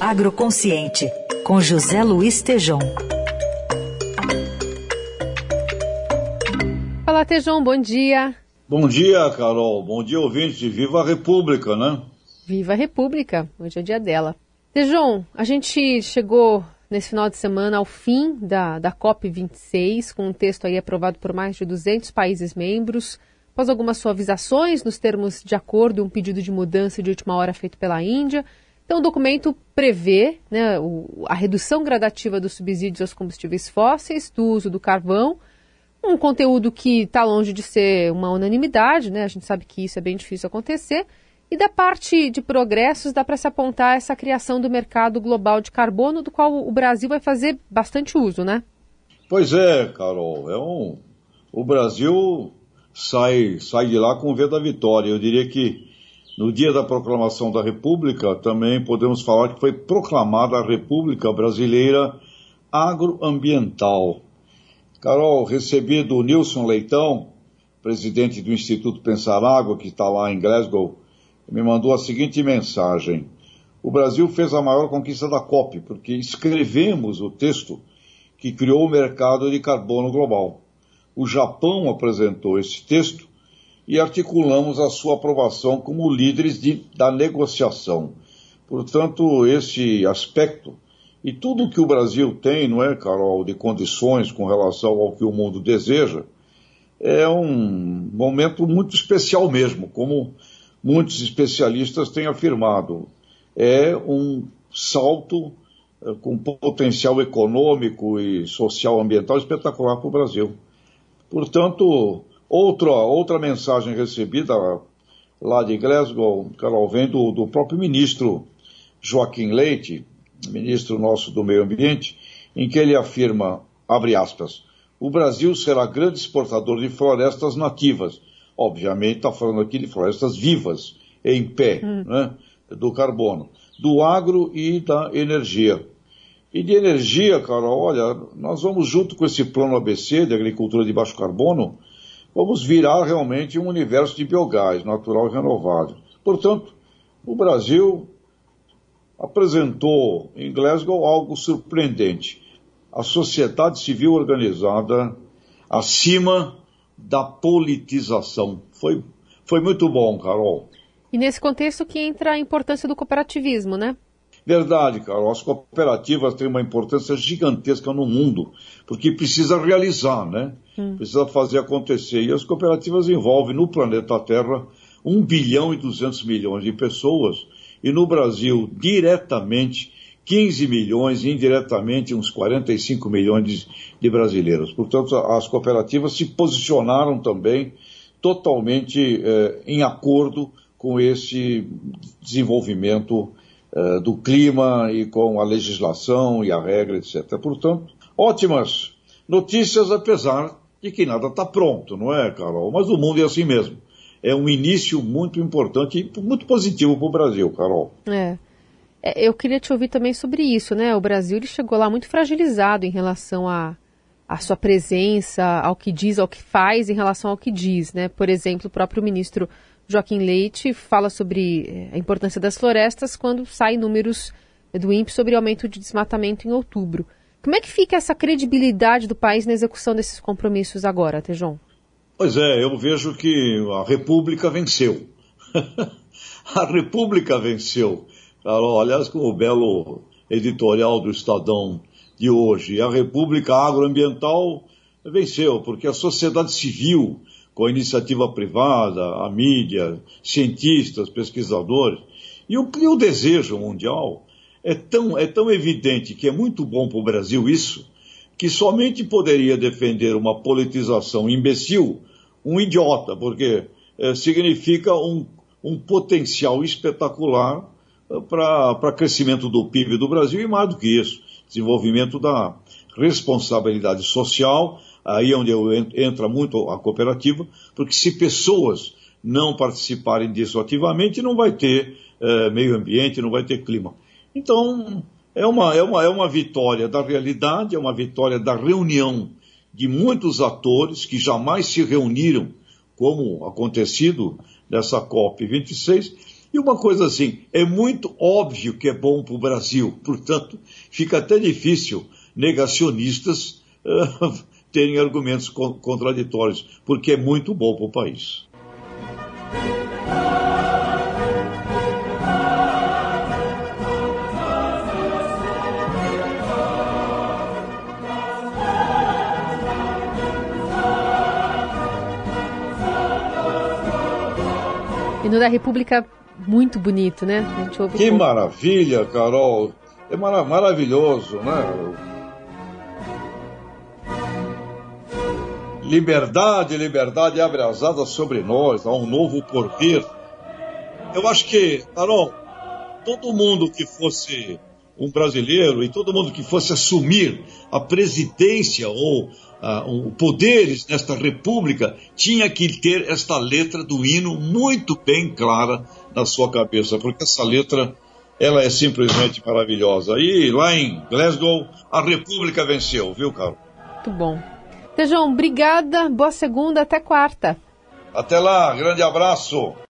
Agroconsciente, com José Luiz Tejom. Olá, Tejom, bom dia. Bom dia, Carol. Bom dia, ouvinte. Viva a República, né? Viva a República. Hoje é o dia dela. Tejom, a gente chegou nesse final de semana ao fim da, da COP26, com um texto aí aprovado por mais de 200 países membros, após algumas suavizações nos termos de acordo e um pedido de mudança de última hora feito pela Índia. Então, o documento prevê né, a redução gradativa dos subsídios aos combustíveis fósseis, do uso do carvão, um conteúdo que está longe de ser uma unanimidade, né? a gente sabe que isso é bem difícil acontecer, e da parte de progressos, dá para se apontar essa criação do mercado global de carbono, do qual o Brasil vai fazer bastante uso, né? Pois é, Carol. É um... O Brasil sai, sai de lá com o V da vitória. Eu diria que no dia da proclamação da República, também podemos falar que foi proclamada a República Brasileira Agroambiental. Carol, recebi do Nilson Leitão, presidente do Instituto Pensar Água, que está lá em Glasgow, me mandou a seguinte mensagem. O Brasil fez a maior conquista da COP, porque escrevemos o texto que criou o mercado de carbono global. O Japão apresentou esse texto e articulamos a sua aprovação como líderes de, da negociação. Portanto, esse aspecto e tudo que o Brasil tem, não é, Carol, de condições com relação ao que o mundo deseja, é um momento muito especial mesmo, como muitos especialistas têm afirmado. É um salto eh, com potencial econômico e social ambiental espetacular para o Brasil. Portanto, outra, outra mensagem recebida lá de Glasgow, Carol, vem do, do próprio ministro Joaquim Leite, ministro nosso do Meio Ambiente, em que ele afirma, abre aspas, o Brasil será grande exportador de florestas nativas, obviamente está falando aqui de florestas vivas, em pé, hum. né, do carbono, do agro e da energia. E de energia, Carol, olha, nós vamos junto com esse plano ABC de agricultura de baixo carbono, vamos virar realmente um universo de biogás natural e renovável. Portanto, o Brasil apresentou em Glasgow algo surpreendente. A sociedade civil organizada acima da politização. Foi, foi muito bom, Carol. E nesse contexto que entra a importância do cooperativismo, né? Verdade, Carol. As cooperativas têm uma importância gigantesca no mundo, porque precisa realizar, né? Hum. Precisa fazer acontecer. E as cooperativas envolvem no planeta Terra 1 bilhão e 200 milhões de pessoas, e no Brasil, diretamente, 15 milhões, indiretamente, uns 45 milhões de, de brasileiros. Portanto, as cooperativas se posicionaram também totalmente eh, em acordo com esse desenvolvimento eh, do clima e com a legislação e a regra, etc. Portanto, ótimas notícias, apesar de que nada está pronto, não é, Carol? Mas o mundo é assim mesmo. É um início muito importante e muito positivo para o Brasil, Carol. É. É, eu queria te ouvir também sobre isso, né? O Brasil ele chegou lá muito fragilizado em relação a, a, sua presença, ao que diz, ao que faz em relação ao que diz, né? Por exemplo, o próprio ministro Joaquim Leite fala sobre eh, a importância das florestas quando saem números do INPE sobre aumento de desmatamento em outubro. Como é que fica essa credibilidade do país na execução desses compromissos agora, Tejon? Pois é, eu vejo que a República venceu. a República venceu. Aliás, com o belo editorial do Estadão de hoje, a República Agroambiental venceu, porque a sociedade civil, com a iniciativa privada, a mídia, cientistas, pesquisadores, e o, e o desejo mundial é tão, é tão evidente que é muito bom para o Brasil isso, que somente poderia defender uma politização imbecil um idiota, porque é, significa um, um potencial espetacular para crescimento do PIB do Brasil e mais do que isso, desenvolvimento da responsabilidade social, aí é onde entra muito a cooperativa, porque se pessoas não participarem disso ativamente, não vai ter é, meio ambiente, não vai ter clima. Então, é uma, é, uma, é uma vitória da realidade, é uma vitória da reunião de muitos atores que jamais se reuniram, como acontecido nessa COP26, E uma coisa assim, é muito óbvio que é bom para o Brasil, portanto, fica até difícil negacionistas uh, terem argumentos contraditórios, porque é muito bom para o país. Hino da República muito bonito, né? que com... maravilha, Carol. É mar maravilhoso, né? Liberdade, liberdade abre as asas sobre nós, há um novo porvir. Eu acho que, Carol, todo mundo que fosse um brasileiro e todo mundo que fosse assumir a presidência ou uh, poderes nesta república tinha que ter esta letra do hino muito bem clara na sua cabeça, porque essa letra ela é simplesmente maravilhosa. E lá em Glasgow a república venceu, viu, Carol? Muito bom. Tejão, obrigada, boa segunda, até quarta. Até lá, grande abraço.